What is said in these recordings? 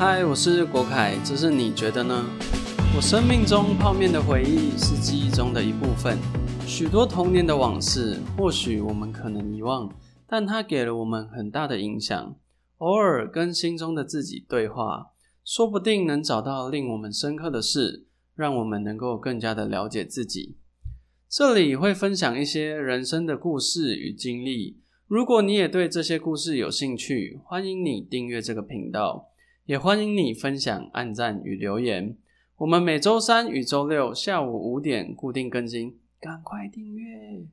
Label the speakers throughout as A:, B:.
A: 嗨，我是国凯，这是你觉得呢？我生命中泡面的回忆是记忆中的一部分，许多童年的往事，或许我们可能遗忘，但它给了我们很大的影响。偶尔跟心中的自己对话，说不定能找到令我们深刻的事，让我们能够更加的了解自己。这里会分享一些人生的故事与经历。如果你也对这些故事有兴趣，欢迎你订阅这个频道，也欢迎你分享、按赞与留言。我们每周三与周六下午五点固定更新，赶快订阅！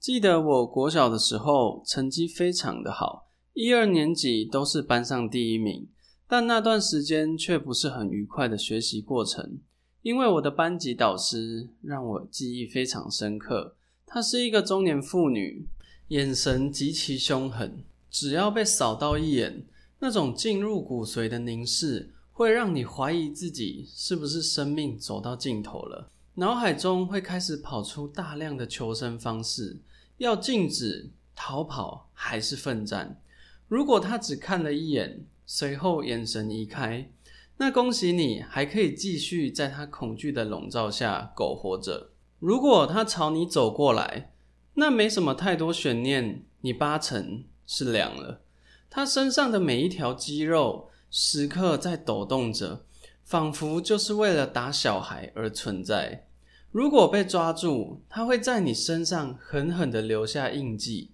A: 记得我国小的时候成绩非常的好，一二年级都是班上第一名，但那段时间却不是很愉快的学习过程，因为我的班级导师让我记忆非常深刻。她是一个中年妇女。眼神极其凶狠，只要被扫到一眼，那种进入骨髓的凝视，会让你怀疑自己是不是生命走到尽头了。脑海中会开始跑出大量的求生方式：要静止、逃跑还是奋战？如果他只看了一眼，随后眼神移开，那恭喜你，还可以继续在他恐惧的笼罩下苟活着。如果他朝你走过来，那没什么太多悬念，你八成是凉了。他身上的每一条肌肉时刻在抖动着，仿佛就是为了打小孩而存在。如果被抓住，他会在你身上狠狠的留下印记。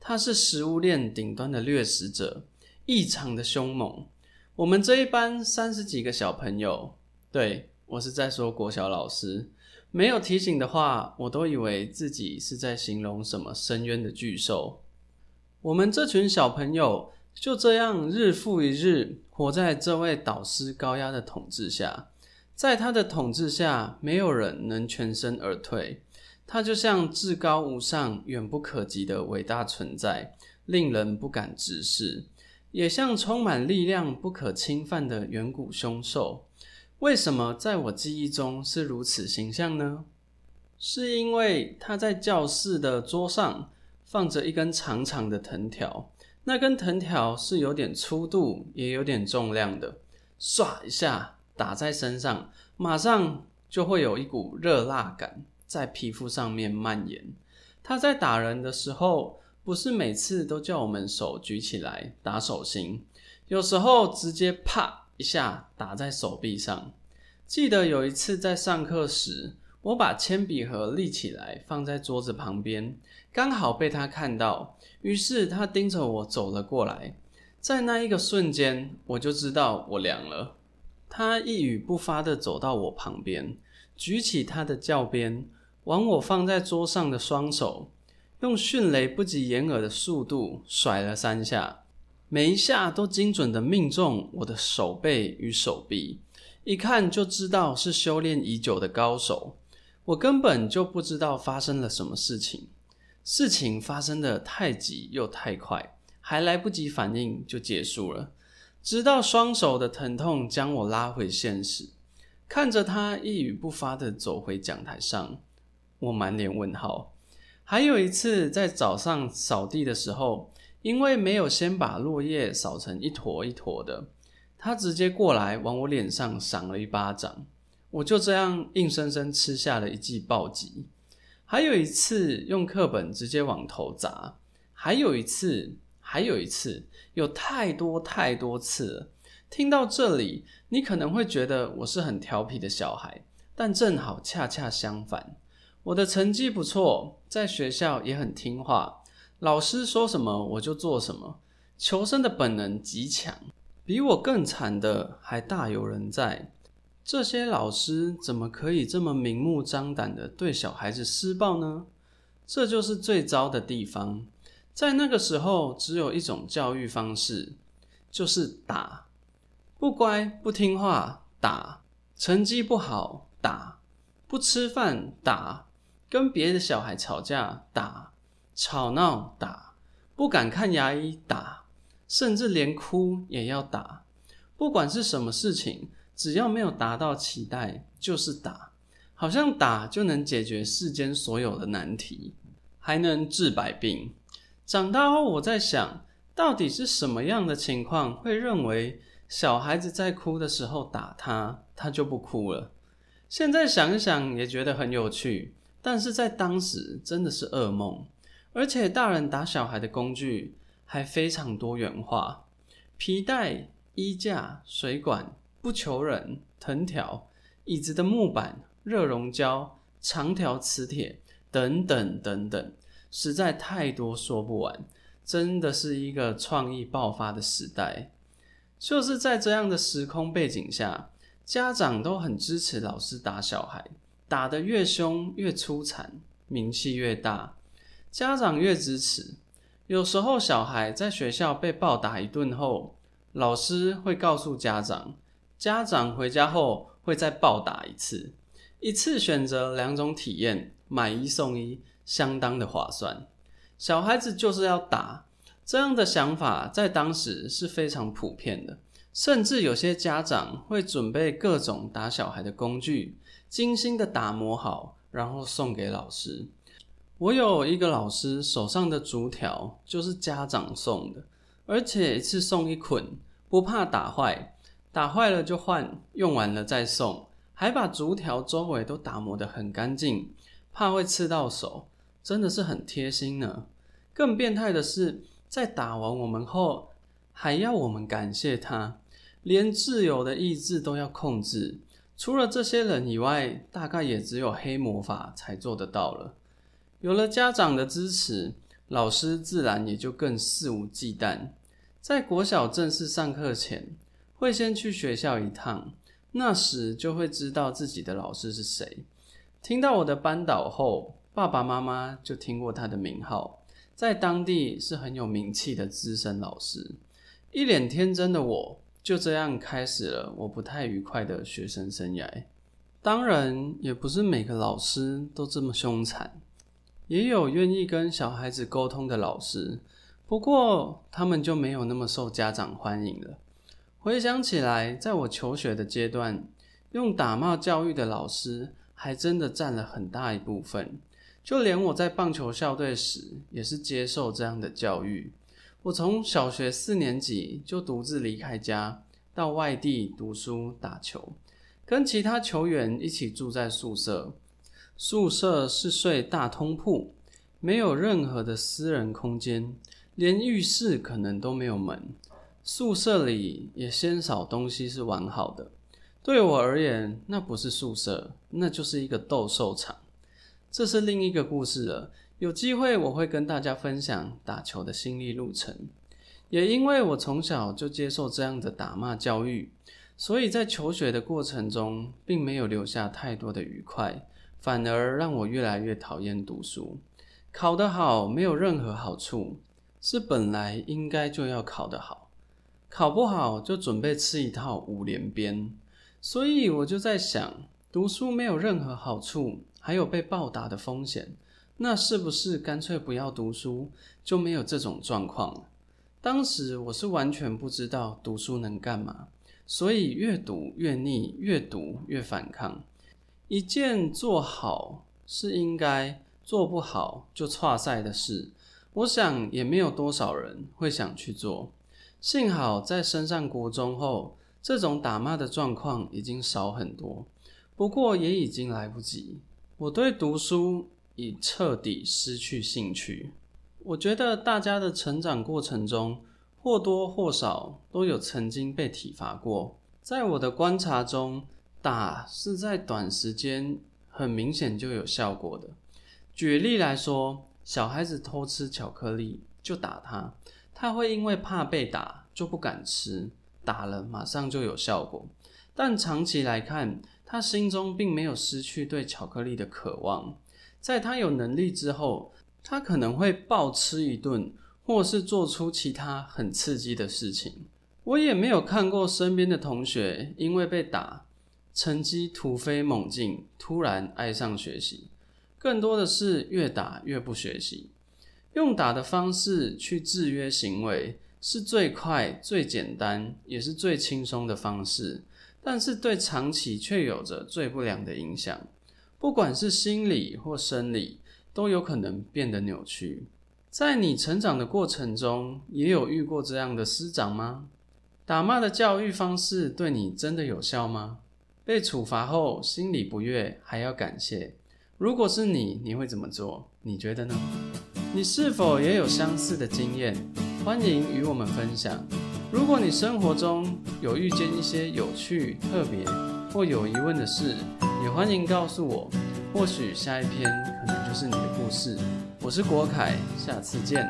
A: 他是食物链顶端的掠食者，异常的凶猛。我们这一班三十几个小朋友，对我是在说国小老师。没有提醒的话，我都以为自己是在形容什么深渊的巨兽。我们这群小朋友就这样日复一日活在这位导师高压的统治下，在他的统治下，没有人能全身而退。他就像至高无上、远不可及的伟大存在，令人不敢直视；也像充满力量、不可侵犯的远古凶兽。为什么在我记忆中是如此形象呢？是因为他在教室的桌上放着一根长长的藤条，那根藤条是有点粗度，也有点重量的。唰一下打在身上，马上就会有一股热辣感在皮肤上面蔓延。他在打人的时候，不是每次都叫我们手举起来打手心，有时候直接啪。一下打在手臂上。记得有一次在上课时，我把铅笔盒立起来放在桌子旁边，刚好被他看到，于是他盯着我走了过来。在那一个瞬间，我就知道我凉了。他一语不发的走到我旁边，举起他的教鞭，往我放在桌上的双手，用迅雷不及掩耳的速度甩了三下。每一下都精准的命中我的手背与手臂，一看就知道是修炼已久的高手。我根本就不知道发生了什么事情，事情发生的太急又太快，还来不及反应就结束了。直到双手的疼痛将我拉回现实，看着他一语不发的走回讲台上，我满脸问号。还有一次在早上扫地的时候。因为没有先把落叶扫成一坨一坨的，他直接过来往我脸上赏了一巴掌，我就这样硬生生吃下了一记暴击。还有一次用课本直接往头砸，还有一次，还有一次，有太多太多次了。听到这里，你可能会觉得我是很调皮的小孩，但正好恰恰相反，我的成绩不错，在学校也很听话。老师说什么我就做什么，求生的本能极强，比我更惨的还大有人在。这些老师怎么可以这么明目张胆的对小孩子施暴呢？这就是最糟的地方。在那个时候，只有一种教育方式，就是打，不乖不听话打，成绩不好打，不吃饭打，跟别的小孩吵架打。吵闹打，不敢看牙医打，甚至连哭也要打。不管是什么事情，只要没有达到期待，就是打。好像打就能解决世间所有的难题，还能治百病。长大后，我在想到底是什么样的情况会认为小孩子在哭的时候打他，他就不哭了。现在想一想也觉得很有趣，但是在当时真的是噩梦。而且大人打小孩的工具还非常多元化：皮带、衣架、水管、不求人、藤条、椅子的木板、热熔胶、长条磁铁等等等等，实在太多说不完。真的是一个创意爆发的时代。就是在这样的时空背景下。家长都很支持老师打小孩，打得越凶越出残，名气越大。家长越支持。有时候小孩在学校被暴打一顿后，老师会告诉家长，家长回家后会再暴打一次，一次选择两种体验，买一送一，相当的划算。小孩子就是要打，这样的想法在当时是非常普遍的。甚至有些家长会准备各种打小孩的工具，精心的打磨好，然后送给老师。我有一个老师手上的竹条就是家长送的，而且一次送一捆，不怕打坏，打坏了就换，用完了再送，还把竹条周围都打磨得很干净，怕会刺到手，真的是很贴心呢。更变态的是，在打完我们后，还要我们感谢他。连自由的意志都要控制，除了这些人以外，大概也只有黑魔法才做得到了。有了家长的支持，老师自然也就更肆无忌惮。在国小正式上课前，会先去学校一趟，那时就会知道自己的老师是谁。听到我的班导后，爸爸妈妈就听过他的名号，在当地是很有名气的资深老师。一脸天真的我。就这样开始了我不太愉快的学生生涯。当然，也不是每个老师都这么凶残，也有愿意跟小孩子沟通的老师，不过他们就没有那么受家长欢迎了。回想起来，在我求学的阶段，用打骂教育的老师还真的占了很大一部分。就连我在棒球校队时，也是接受这样的教育。我从小学四年级就独自离开家，到外地读书打球，跟其他球员一起住在宿舍。宿舍是睡大通铺，没有任何的私人空间，连浴室可能都没有门。宿舍里也鲜少东西是完好的。对我而言，那不是宿舍，那就是一个斗兽场。这是另一个故事了。有机会我会跟大家分享打球的心历路程，也因为我从小就接受这样的打骂教育，所以在求学的过程中并没有留下太多的愉快，反而让我越来越讨厌读书。考得好没有任何好处，是本来应该就要考得好，考不好就准备吃一套五连鞭。所以我就在想，读书没有任何好处，还有被暴打的风险。那是不是干脆不要读书，就没有这种状况了？当时我是完全不知道读书能干嘛，所以越读越腻，越读越反抗。一件做好是应该，做不好就差赛的事，我想也没有多少人会想去做。幸好在升上国中后，这种打骂的状况已经少很多，不过也已经来不及。我对读书。已彻底失去兴趣。我觉得大家的成长过程中，或多或少都有曾经被体罚过。在我的观察中，打是在短时间很明显就有效果的。举例来说，小孩子偷吃巧克力就打他，他会因为怕被打就不敢吃，打了马上就有效果。但长期来看，他心中并没有失去对巧克力的渴望。在他有能力之后，他可能会暴吃一顿，或是做出其他很刺激的事情。我也没有看过身边的同学因为被打，成绩突飞猛进，突然爱上学习。更多的是越打越不学习。用打的方式去制约行为，是最快、最简单，也是最轻松的方式，但是对长期却有着最不良的影响。不管是心理或生理，都有可能变得扭曲。在你成长的过程中，也有遇过这样的师长吗？打骂的教育方式对你真的有效吗？被处罚后心里不悦，还要感谢。如果是你，你会怎么做？你觉得呢？你是否也有相似的经验？欢迎与我们分享。如果你生活中有遇见一些有趣、特别或有疑问的事，也欢迎告诉我。或许下一篇可能就是你的故事。我是国凯，下次见。